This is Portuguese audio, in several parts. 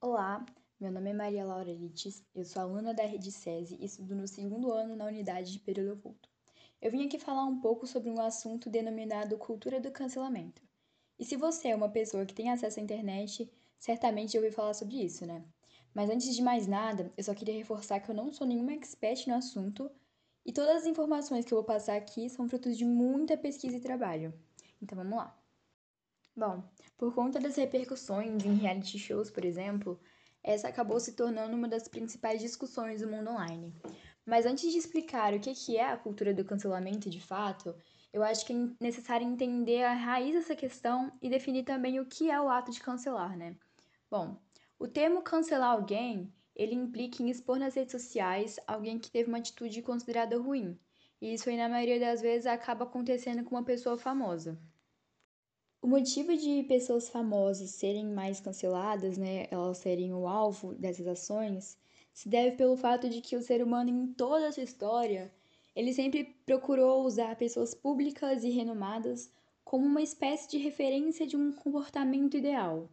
Olá, meu nome é Maria Laura Lites, eu sou aluna da Rede SESI e estudo no segundo ano na unidade de Pedro Leopoldo. Eu vim aqui falar um pouco sobre um assunto denominado cultura do cancelamento. E se você é uma pessoa que tem acesso à internet, certamente já ouviu falar sobre isso, né? Mas antes de mais nada, eu só queria reforçar que eu não sou nenhuma expert no assunto e todas as informações que eu vou passar aqui são frutos de muita pesquisa e trabalho. Então vamos lá. Bom, por conta das repercussões em reality shows, por exemplo, essa acabou se tornando uma das principais discussões do mundo online. Mas antes de explicar o que é a cultura do cancelamento de fato, eu acho que é necessário entender a raiz dessa questão e definir também o que é o ato de cancelar, né? Bom, o termo cancelar alguém, ele implica em expor nas redes sociais alguém que teve uma atitude considerada ruim. E isso aí, na maioria das vezes, acaba acontecendo com uma pessoa famosa. O motivo de pessoas famosas serem mais canceladas, né, elas serem o alvo dessas ações, se deve pelo fato de que o ser humano em toda a sua história, ele sempre procurou usar pessoas públicas e renomadas como uma espécie de referência de um comportamento ideal.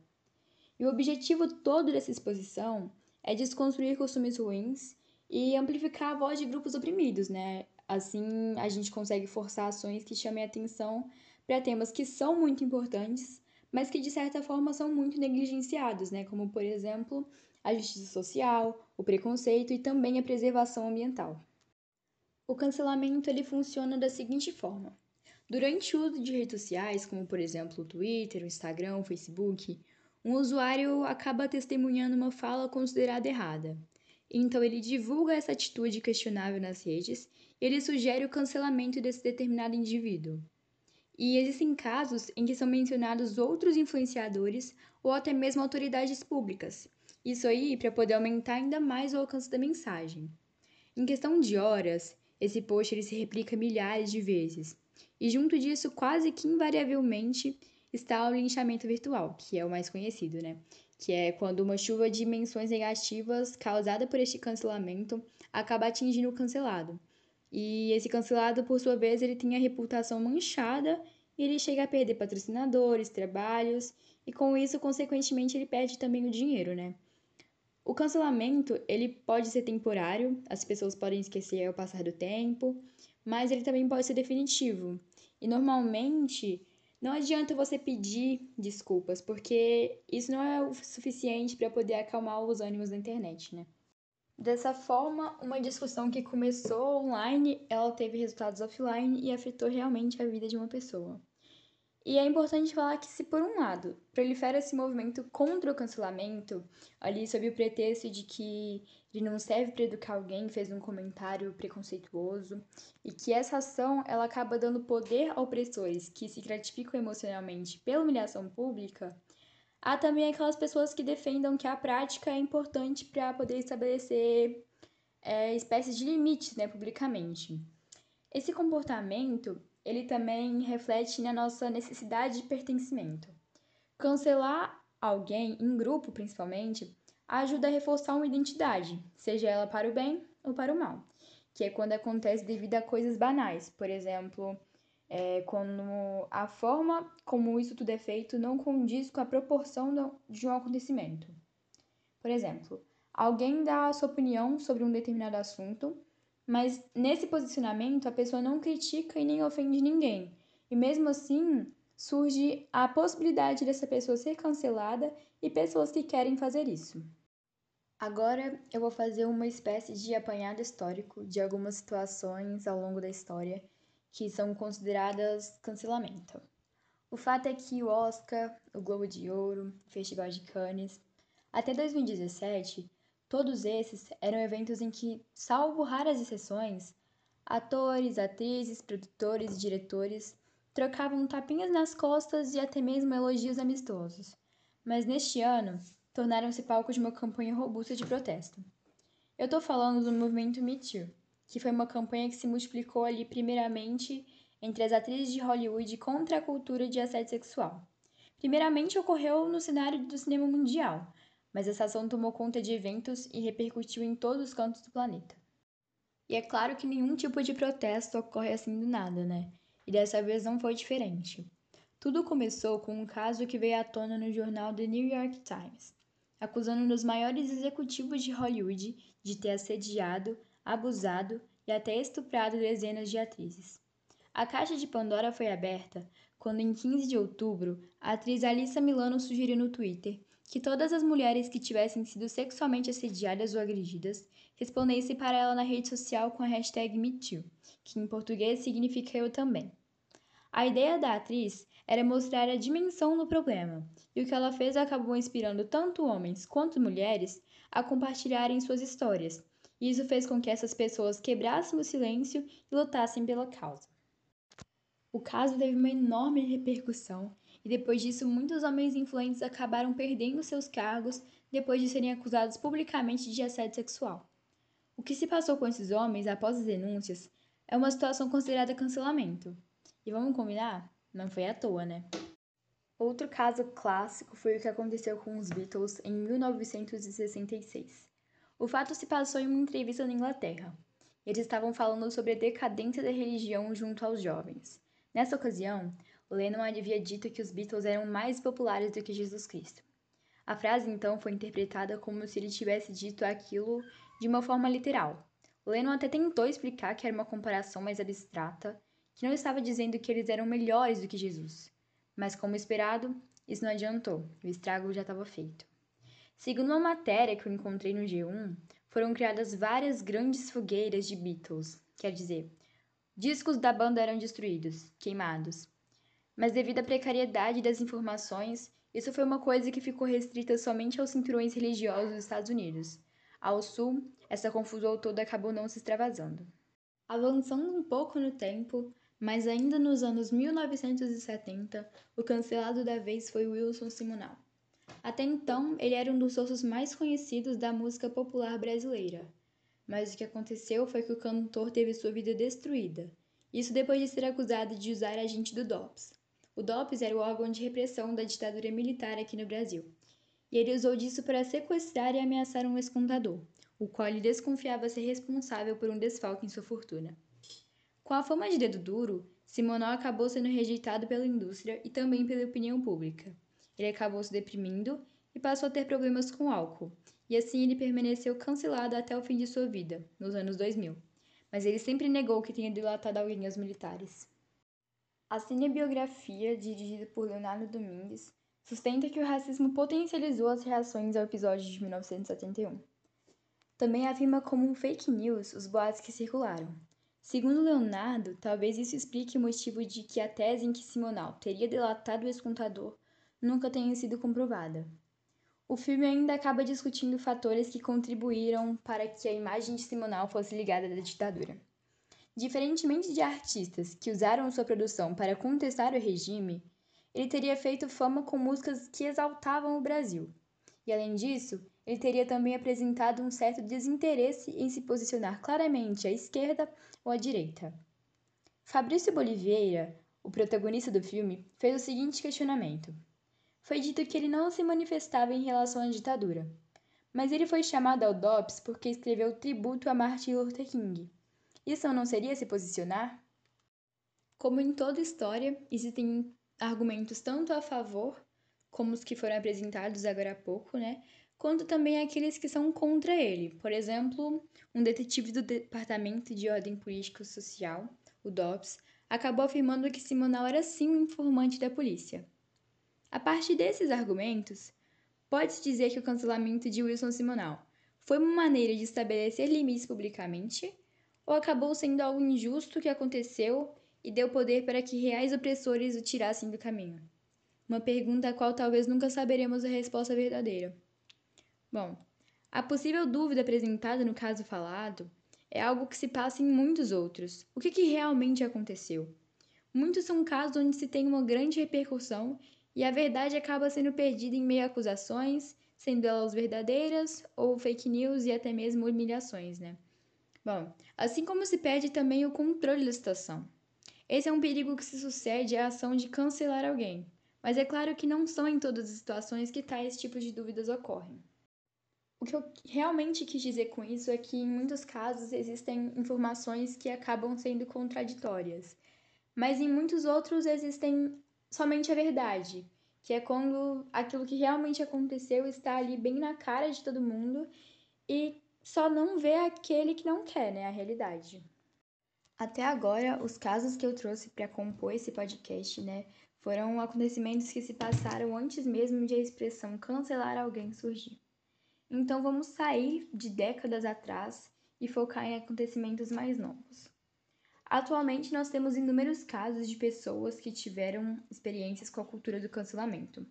E o objetivo todo dessa exposição é desconstruir costumes ruins e amplificar a voz de grupos oprimidos, né? Assim, a gente consegue forçar ações que chamem atenção para temas que são muito importantes, mas que de certa forma são muito negligenciados, né? Como, por exemplo, a justiça social, o preconceito e também a preservação ambiental. O cancelamento ele funciona da seguinte forma: durante o uso de redes sociais, como por exemplo o Twitter, o Instagram, o Facebook, um usuário acaba testemunhando uma fala considerada errada. Então ele divulga essa atitude questionável nas redes e ele sugere o cancelamento desse determinado indivíduo. E existem casos em que são mencionados outros influenciadores ou até mesmo autoridades públicas. Isso aí para poder aumentar ainda mais o alcance da mensagem. Em questão de horas, esse post ele se replica milhares de vezes. E junto disso, quase que invariavelmente, está o linchamento virtual, que é o mais conhecido, né? Que é quando uma chuva de menções negativas causada por este cancelamento acaba atingindo o cancelado. E esse cancelado, por sua vez, ele tem a reputação manchada e ele chega a perder patrocinadores, trabalhos e com isso, consequentemente, ele perde também o dinheiro, né? O cancelamento, ele pode ser temporário, as pessoas podem esquecer ao passar do tempo, mas ele também pode ser definitivo. E normalmente não adianta você pedir desculpas, porque isso não é o suficiente para poder acalmar os ânimos da internet, né? Dessa forma, uma discussão que começou online, ela teve resultados offline e afetou realmente a vida de uma pessoa. E é importante falar que se por um lado prolifera esse movimento contra o cancelamento, ali sob o pretexto de que ele não serve para educar alguém que fez um comentário preconceituoso, e que essa ação ela acaba dando poder a opressores que se gratificam emocionalmente pela humilhação pública, Há também aquelas pessoas que defendam que a prática é importante para poder estabelecer é, espécies de limites né, publicamente. Esse comportamento ele também reflete na nossa necessidade de pertencimento. Cancelar alguém, em grupo principalmente, ajuda a reforçar uma identidade, seja ela para o bem ou para o mal, que é quando acontece devido a coisas banais, por exemplo, é, quando a forma como isso tudo é feito não condiz com a proporção de um acontecimento. Por exemplo, alguém dá a sua opinião sobre um determinado assunto, mas nesse posicionamento a pessoa não critica e nem ofende ninguém, e mesmo assim surge a possibilidade dessa pessoa ser cancelada e pessoas que querem fazer isso. Agora eu vou fazer uma espécie de apanhado histórico de algumas situações ao longo da história que são consideradas cancelamento. O fato é que o Oscar, o Globo de Ouro, o Festival de Cannes, até 2017, todos esses eram eventos em que, salvo raras exceções, atores, atrizes, produtores e diretores trocavam tapinhas nas costas e até mesmo elogios amistosos. Mas neste ano, tornaram-se palco de uma campanha robusta de protesto. Eu estou falando do movimento Me Too, que foi uma campanha que se multiplicou ali primeiramente entre as atrizes de Hollywood contra a cultura de assédio sexual. Primeiramente ocorreu no cenário do cinema mundial, mas essa ação tomou conta de eventos e repercutiu em todos os cantos do planeta. E é claro que nenhum tipo de protesto ocorre assim do nada, né? E dessa vez não foi diferente. Tudo começou com um caso que veio à tona no jornal The New York Times, acusando um dos maiores executivos de Hollywood de ter assediado, abusado e até estuprado dezenas de atrizes. A caixa de Pandora foi aberta quando, em 15 de outubro, a atriz Alissa Milano sugeriu no Twitter que todas as mulheres que tivessem sido sexualmente assediadas ou agredidas respondessem para ela na rede social com a hashtag MeToo, que em português significa eu também. A ideia da atriz era mostrar a dimensão do problema, e o que ela fez acabou inspirando tanto homens quanto mulheres a compartilharem suas histórias, isso fez com que essas pessoas quebrassem o silêncio e lutassem pela causa. O caso teve uma enorme repercussão, e depois disso, muitos homens influentes acabaram perdendo seus cargos depois de serem acusados publicamente de assédio sexual. O que se passou com esses homens após as denúncias é uma situação considerada cancelamento. E vamos combinar? Não foi à toa, né? Outro caso clássico foi o que aconteceu com os Beatles em 1966. O fato se passou em uma entrevista na Inglaterra. Eles estavam falando sobre a decadência da religião junto aos jovens. Nessa ocasião, Lennon havia dito que os Beatles eram mais populares do que Jesus Cristo. A frase então foi interpretada como se ele tivesse dito aquilo de uma forma literal. Lennon até tentou explicar que era uma comparação mais abstrata, que não estava dizendo que eles eram melhores do que Jesus. Mas, como esperado, isso não adiantou, o estrago já estava feito. Segundo uma matéria que eu encontrei no G1, foram criadas várias grandes fogueiras de Beatles, quer dizer, discos da banda eram destruídos, queimados. Mas devido à precariedade das informações, isso foi uma coisa que ficou restrita somente aos cinturões religiosos dos Estados Unidos. Ao sul, essa confusão toda acabou não se extravasando. Avançando um pouco no tempo, mas ainda nos anos 1970, o cancelado da vez foi Wilson Simonal. Até então, ele era um dos rostos mais conhecidos da música popular brasileira. Mas o que aconteceu foi que o cantor teve sua vida destruída. Isso depois de ser acusado de usar agente do DOPS. O DOPS era o órgão de repressão da ditadura militar aqui no Brasil. E ele usou disso para sequestrar e ameaçar um ex-contador, o qual ele desconfiava ser responsável por um desfalque em sua fortuna. Com a fama de dedo duro, Simonal acabou sendo rejeitado pela indústria e também pela opinião pública. Ele acabou se deprimindo e passou a ter problemas com álcool, e assim ele permaneceu cancelado até o fim de sua vida, nos anos 2000. Mas ele sempre negou que tenha dilatado alguém aos militares. A cinebiografia, dirigida por Leonardo Domingues, sustenta que o racismo potencializou as reações ao episódio de 1971. Também afirma como um fake news os boatos que circularam, Segundo Leonardo, talvez isso explique o motivo de que a tese em que Simonal teria delatado o ex-contador nunca tenha sido comprovada. O filme ainda acaba discutindo fatores que contribuíram para que a imagem de Simonal fosse ligada à ditadura. Diferentemente de artistas que usaram sua produção para contestar o regime, ele teria feito fama com músicas que exaltavam o Brasil. E além disso, ele teria também apresentado um certo desinteresse em se posicionar claramente à esquerda ou à direita. Fabrício Boliveira, o protagonista do filme, fez o seguinte questionamento. Foi dito que ele não se manifestava em relação à ditadura, mas ele foi chamado ao DOPS porque escreveu tributo a Martin Luther King. Isso não seria se posicionar? Como em toda história, existem argumentos tanto a favor como os que foram apresentados agora há pouco, né? quanto também aqueles que são contra ele. Por exemplo, um detetive do Departamento de Ordem Político Social, o DOPS, acabou afirmando que Simonal era sim um informante da polícia. A partir desses argumentos, pode-se dizer que o cancelamento de Wilson Simonal foi uma maneira de estabelecer limites publicamente ou acabou sendo algo injusto que aconteceu e deu poder para que reais opressores o tirassem do caminho? Uma pergunta a qual talvez nunca saberemos a resposta verdadeira. Bom, a possível dúvida apresentada no caso falado é algo que se passa em muitos outros. O que, que realmente aconteceu? Muitos são casos onde se tem uma grande repercussão e a verdade acaba sendo perdida em meio a acusações, sendo elas verdadeiras ou fake news e até mesmo humilhações, né? Bom, assim como se perde também o controle da situação. Esse é um perigo que se sucede à ação de cancelar alguém, mas é claro que não são em todas as situações que tais tipos de dúvidas ocorrem. O que eu realmente quis dizer com isso é que, em muitos casos, existem informações que acabam sendo contraditórias, mas em muitos outros existem somente a verdade, que é quando aquilo que realmente aconteceu está ali bem na cara de todo mundo e só não vê aquele que não quer, né, a realidade. Até agora, os casos que eu trouxe para compor esse podcast, né, foram acontecimentos que se passaram antes mesmo de a expressão cancelar alguém surgir. Então vamos sair de décadas atrás e focar em acontecimentos mais novos. Atualmente nós temos inúmeros casos de pessoas que tiveram experiências com a cultura do cancelamento.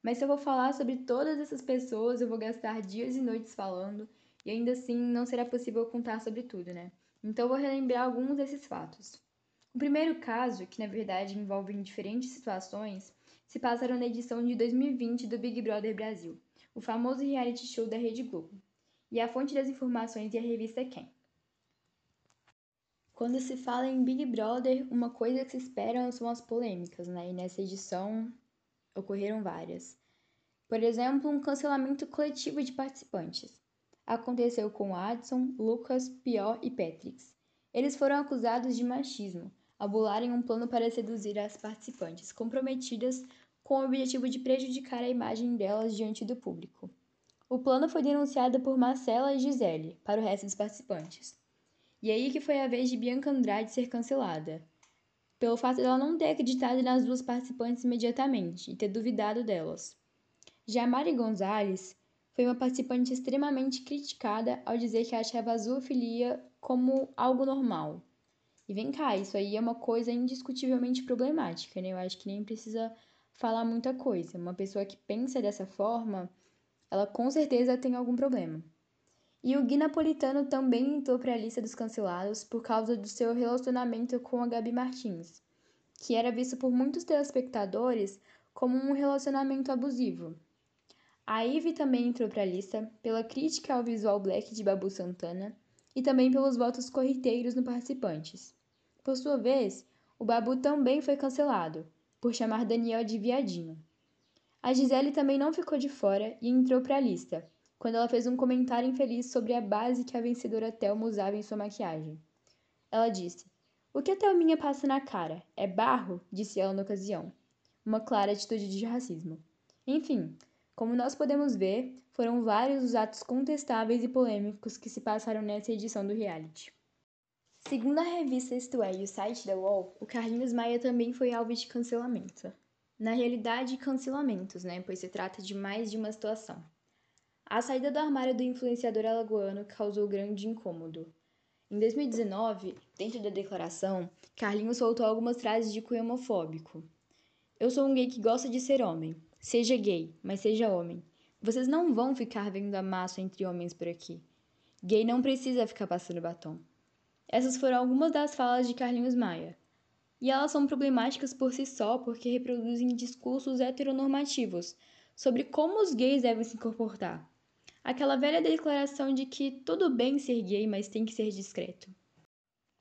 Mas se eu vou falar sobre todas essas pessoas, eu vou gastar dias e noites falando, e ainda assim não será possível contar sobre tudo, né? Então vou relembrar alguns desses fatos. O primeiro caso, que na verdade envolve diferentes situações, se passaram na edição de 2020 do Big Brother Brasil, o famoso reality show da Rede Globo. E a fonte das informações é a revista Quem. Quando se fala em Big Brother, uma coisa que se espera são as polêmicas, né? E nessa edição ocorreram várias. Por exemplo, um cancelamento coletivo de participantes. Aconteceu com Adson, Lucas, Pior e Petrix. Eles foram acusados de machismo, ao bolarem um plano para seduzir as participantes, comprometidas com o objetivo de prejudicar a imagem delas diante do público. O plano foi denunciado por Marcela e Gisele para o resto dos participantes. E aí que foi a vez de Bianca Andrade ser cancelada, pelo fato dela não ter acreditado nas duas participantes imediatamente e ter duvidado delas. Já Mari Gonzalez foi uma participante extremamente criticada ao dizer que achava a zoofilia como algo normal e vem cá, isso aí é uma coisa indiscutivelmente problemática, né? Eu acho que nem precisa falar muita coisa. Uma pessoa que pensa dessa forma, ela com certeza tem algum problema. E o Gui Napolitano também entrou para a lista dos cancelados por causa do seu relacionamento com a Gabi Martins, que era visto por muitos telespectadores como um relacionamento abusivo. A Ivy também entrou para a lista pela crítica ao visual black de Babu Santana e também pelos votos corriteiros no participantes. Por sua vez, o Babu também foi cancelado, por chamar Daniel de viadinho. A Gisele também não ficou de fora e entrou para a lista, quando ela fez um comentário infeliz sobre a base que a vencedora Thelma usava em sua maquiagem. Ela disse: O que a Thelminha passa na cara? É barro? disse ela na ocasião. Uma clara atitude de racismo. Enfim, como nós podemos ver, foram vários os atos contestáveis e polêmicos que se passaram nessa edição do reality. Segundo a revista Isto É e o site da UOL, o Carlinhos Maia também foi alvo de cancelamento. Na realidade, cancelamentos, né? Pois se trata de mais de uma situação. A saída do armário do influenciador alagoano causou grande incômodo. Em 2019, dentro da declaração, Carlinhos soltou algumas frases de cunho homofóbico. Eu sou um gay que gosta de ser homem. Seja gay, mas seja homem. Vocês não vão ficar vendo a massa entre homens por aqui. Gay não precisa ficar passando batom. Essas foram algumas das falas de Carlinhos Maia. E elas são problemáticas por si só porque reproduzem discursos heteronormativos sobre como os gays devem se comportar. Aquela velha declaração de que tudo bem ser gay, mas tem que ser discreto.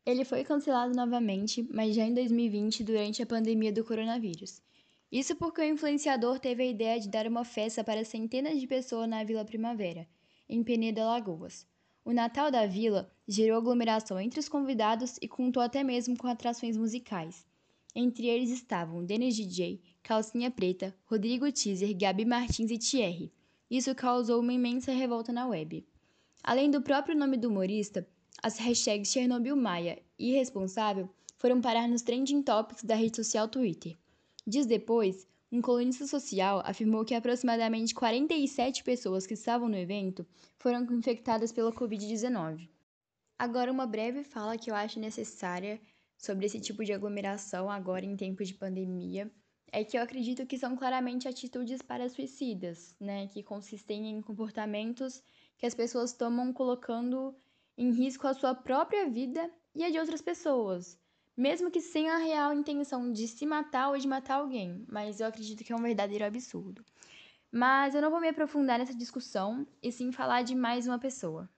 Ele foi cancelado novamente, mas já em 2020, durante a pandemia do coronavírus. Isso porque o influenciador teve a ideia de dar uma festa para centenas de pessoas na Vila Primavera, em Peneda Lagoas. O Natal da Vila gerou aglomeração entre os convidados e contou até mesmo com atrações musicais. Entre eles estavam Denis DJ, Calcinha Preta, Rodrigo Teaser, Gabi Martins e Thierry. Isso causou uma imensa revolta na web. Além do próprio nome do humorista, as hashtags Chernobyl Maia e Irresponsável foram parar nos trending topics da rede social Twitter. Dias depois, um colunista social afirmou que aproximadamente 47 pessoas que estavam no evento foram infectadas pela Covid-19. Agora, uma breve fala que eu acho necessária sobre esse tipo de aglomeração agora em tempo de pandemia é que eu acredito que são claramente atitudes para suicidas, né, que consistem em comportamentos que as pessoas tomam colocando em risco a sua própria vida e a de outras pessoas, mesmo que sem a real intenção de se matar ou de matar alguém, mas eu acredito que é um verdadeiro absurdo. Mas eu não vou me aprofundar nessa discussão e sim falar de mais uma pessoa.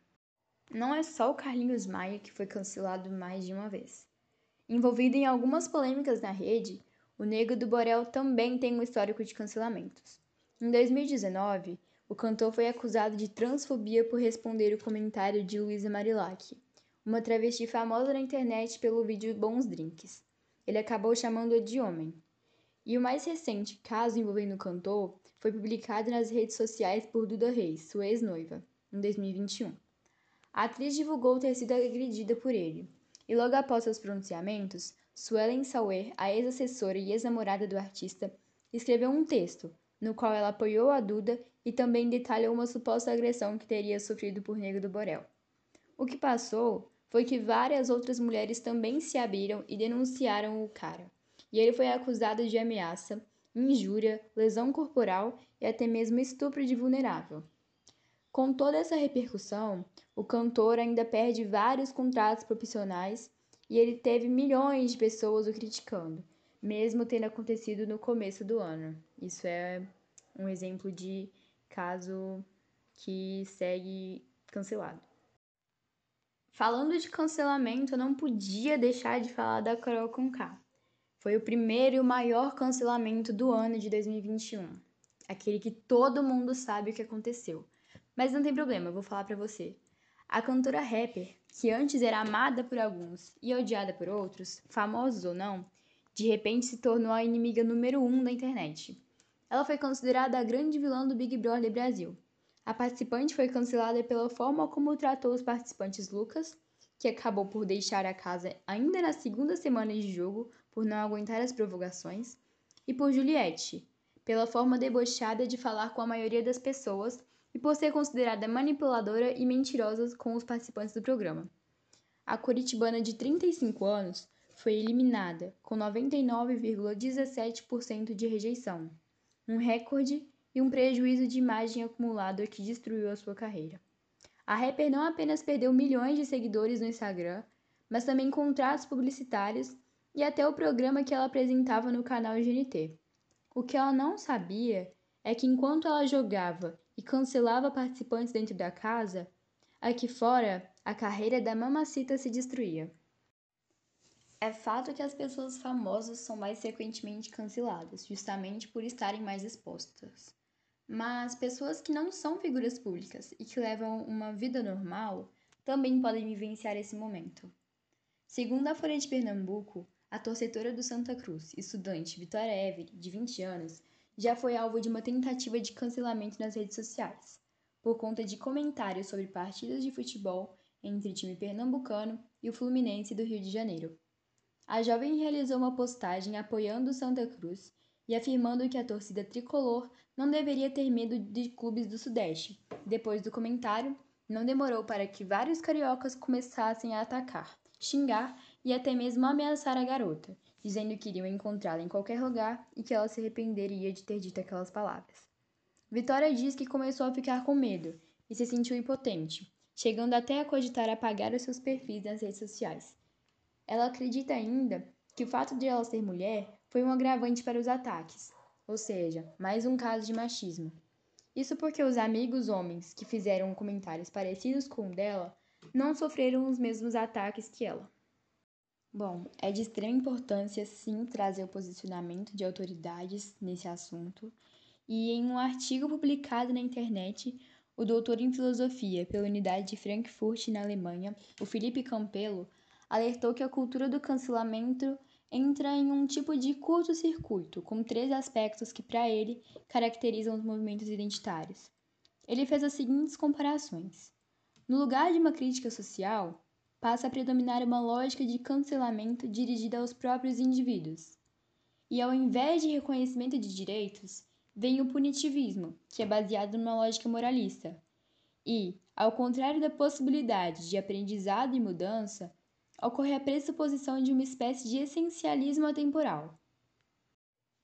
Não é só o Carlinhos Maia que foi cancelado mais de uma vez. Envolvido em algumas polêmicas na rede, o Nego do Borel também tem um histórico de cancelamentos. Em 2019, o cantor foi acusado de transfobia por responder o comentário de Luísa Marilac, uma travesti famosa na internet pelo vídeo Bons Drinks. Ele acabou chamando-a de homem. E o mais recente caso envolvendo o cantor foi publicado nas redes sociais por Duda Reis, sua ex-noiva, em 2021. A atriz divulgou ter sido agredida por ele, e logo após seus pronunciamentos, Suelen Sauer, a ex-assessora e ex-namorada do artista, escreveu um texto no qual ela apoiou a Duda e também detalhou uma suposta agressão que teria sofrido por Negro do Borel. O que passou foi que várias outras mulheres também se abriram e denunciaram o cara, e ele foi acusado de ameaça, injúria, lesão corporal e até mesmo estupro de vulnerável. Com toda essa repercussão, o cantor ainda perde vários contratos profissionais e ele teve milhões de pessoas o criticando, mesmo tendo acontecido no começo do ano. Isso é um exemplo de caso que segue cancelado. Falando de cancelamento, eu não podia deixar de falar da Carol Conká. Foi o primeiro e o maior cancelamento do ano de 2021. Aquele que todo mundo sabe o que aconteceu. Mas não tem problema, eu vou falar para você. A cantora rapper, que antes era amada por alguns e odiada por outros, famosos ou não, de repente se tornou a inimiga número um da internet. Ela foi considerada a grande vilã do Big Brother Brasil. A participante foi cancelada pela forma como tratou os participantes Lucas, que acabou por deixar a casa ainda na segunda semana de jogo por não aguentar as provocações, e por Juliette, pela forma debochada de falar com a maioria das pessoas e por ser considerada manipuladora e mentirosa com os participantes do programa. A curitibana de 35 anos foi eliminada com 99,17% de rejeição, um recorde e um prejuízo de imagem acumulado que destruiu a sua carreira. A rapper não apenas perdeu milhões de seguidores no Instagram, mas também contratos publicitários e até o programa que ela apresentava no canal GNT. O que ela não sabia é que enquanto ela jogava e cancelava participantes dentro da casa, aqui fora a carreira da mamacita se destruía. É fato que as pessoas famosas são mais frequentemente canceladas, justamente por estarem mais expostas. Mas pessoas que não são figuras públicas e que levam uma vida normal também podem vivenciar esse momento. Segundo a Folha de Pernambuco, a torcedora do Santa Cruz, estudante Vitória Every, de 20 anos, já foi alvo de uma tentativa de cancelamento nas redes sociais, por conta de comentários sobre partidas de futebol entre o time pernambucano e o Fluminense do Rio de Janeiro. A jovem realizou uma postagem apoiando o Santa Cruz e afirmando que a torcida tricolor não deveria ter medo de clubes do Sudeste. Depois do comentário, não demorou para que vários cariocas começassem a atacar, xingar e até mesmo ameaçar a garota, dizendo que iriam encontrá-la em qualquer lugar e que ela se arrependeria de ter dito aquelas palavras. Vitória diz que começou a ficar com medo e se sentiu impotente, chegando até a cogitar apagar os seus perfis nas redes sociais. Ela acredita ainda que o fato de ela ser mulher foi um agravante para os ataques, ou seja, mais um caso de machismo. Isso porque os amigos homens que fizeram comentários parecidos com o dela não sofreram os mesmos ataques que ela. Bom, é de extrema importância sim trazer o posicionamento de autoridades nesse assunto, e em um artigo publicado na internet, o doutor em filosofia pela Unidade de Frankfurt, na Alemanha, o Felipe Campelo, alertou que a cultura do cancelamento entra em um tipo de curto-circuito, com três aspectos que, para ele, caracterizam os movimentos identitários. Ele fez as seguintes comparações. No lugar de uma crítica social, passa a predominar uma lógica de cancelamento dirigida aos próprios indivíduos. E ao invés de reconhecimento de direitos, vem o punitivismo, que é baseado numa lógica moralista. E, ao contrário da possibilidade de aprendizado e mudança, ocorre a pressuposição de uma espécie de essencialismo atemporal.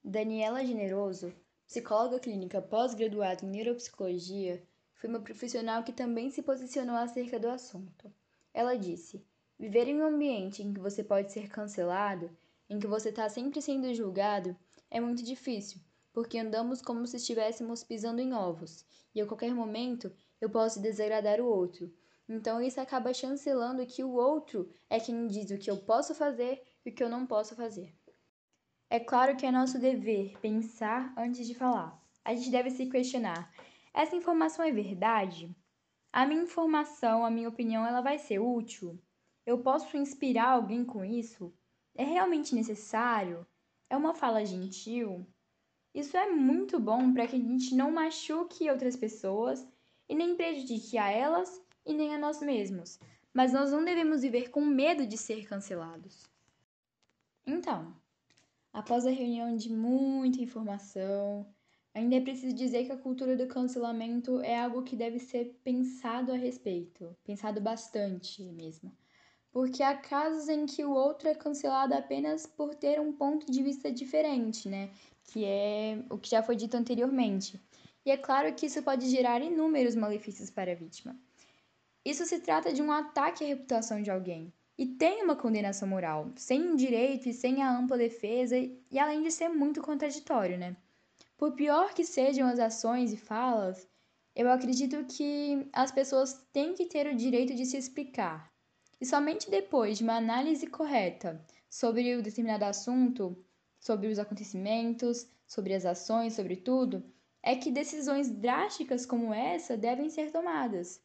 Daniela Generoso, psicóloga clínica pós-graduada em neuropsicologia, foi uma profissional que também se posicionou acerca do assunto. Ela disse: Viver em um ambiente em que você pode ser cancelado, em que você está sempre sendo julgado, é muito difícil, porque andamos como se estivéssemos pisando em ovos, e a qualquer momento eu posso desagradar o outro. Então isso acaba chancelando que o outro é quem diz o que eu posso fazer e o que eu não posso fazer. É claro que é nosso dever pensar antes de falar. A gente deve se questionar: essa informação é verdade? A minha informação, a minha opinião, ela vai ser útil? Eu posso inspirar alguém com isso? É realmente necessário? é uma fala gentil, isso é muito bom para que a gente não machuque outras pessoas e nem prejudique a elas e nem a nós mesmos. Mas nós não devemos viver com medo de ser cancelados. Então, após a reunião de muita informação, ainda é preciso dizer que a cultura do cancelamento é algo que deve ser pensado a respeito, pensado bastante mesmo. Porque há casos em que o outro é cancelado apenas por ter um ponto de vista diferente, né? Que é o que já foi dito anteriormente. E é claro que isso pode gerar inúmeros malefícios para a vítima. Isso se trata de um ataque à reputação de alguém e tem uma condenação moral, sem direito e sem a ampla defesa, e além de ser muito contraditório, né? Por pior que sejam as ações e falas, eu acredito que as pessoas têm que ter o direito de se explicar, e somente depois de uma análise correta sobre o determinado assunto, sobre os acontecimentos, sobre as ações, sobre tudo, é que decisões drásticas como essa devem ser tomadas.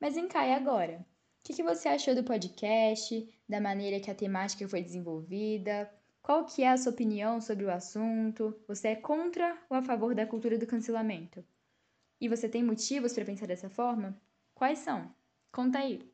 Mas encai agora. O que, você achou do podcast, da maneira que a temática foi desenvolvida? Qual que é a sua opinião sobre o assunto? Você é contra ou a favor da cultura do cancelamento? E você tem motivos para pensar dessa forma? Quais são? Conta aí!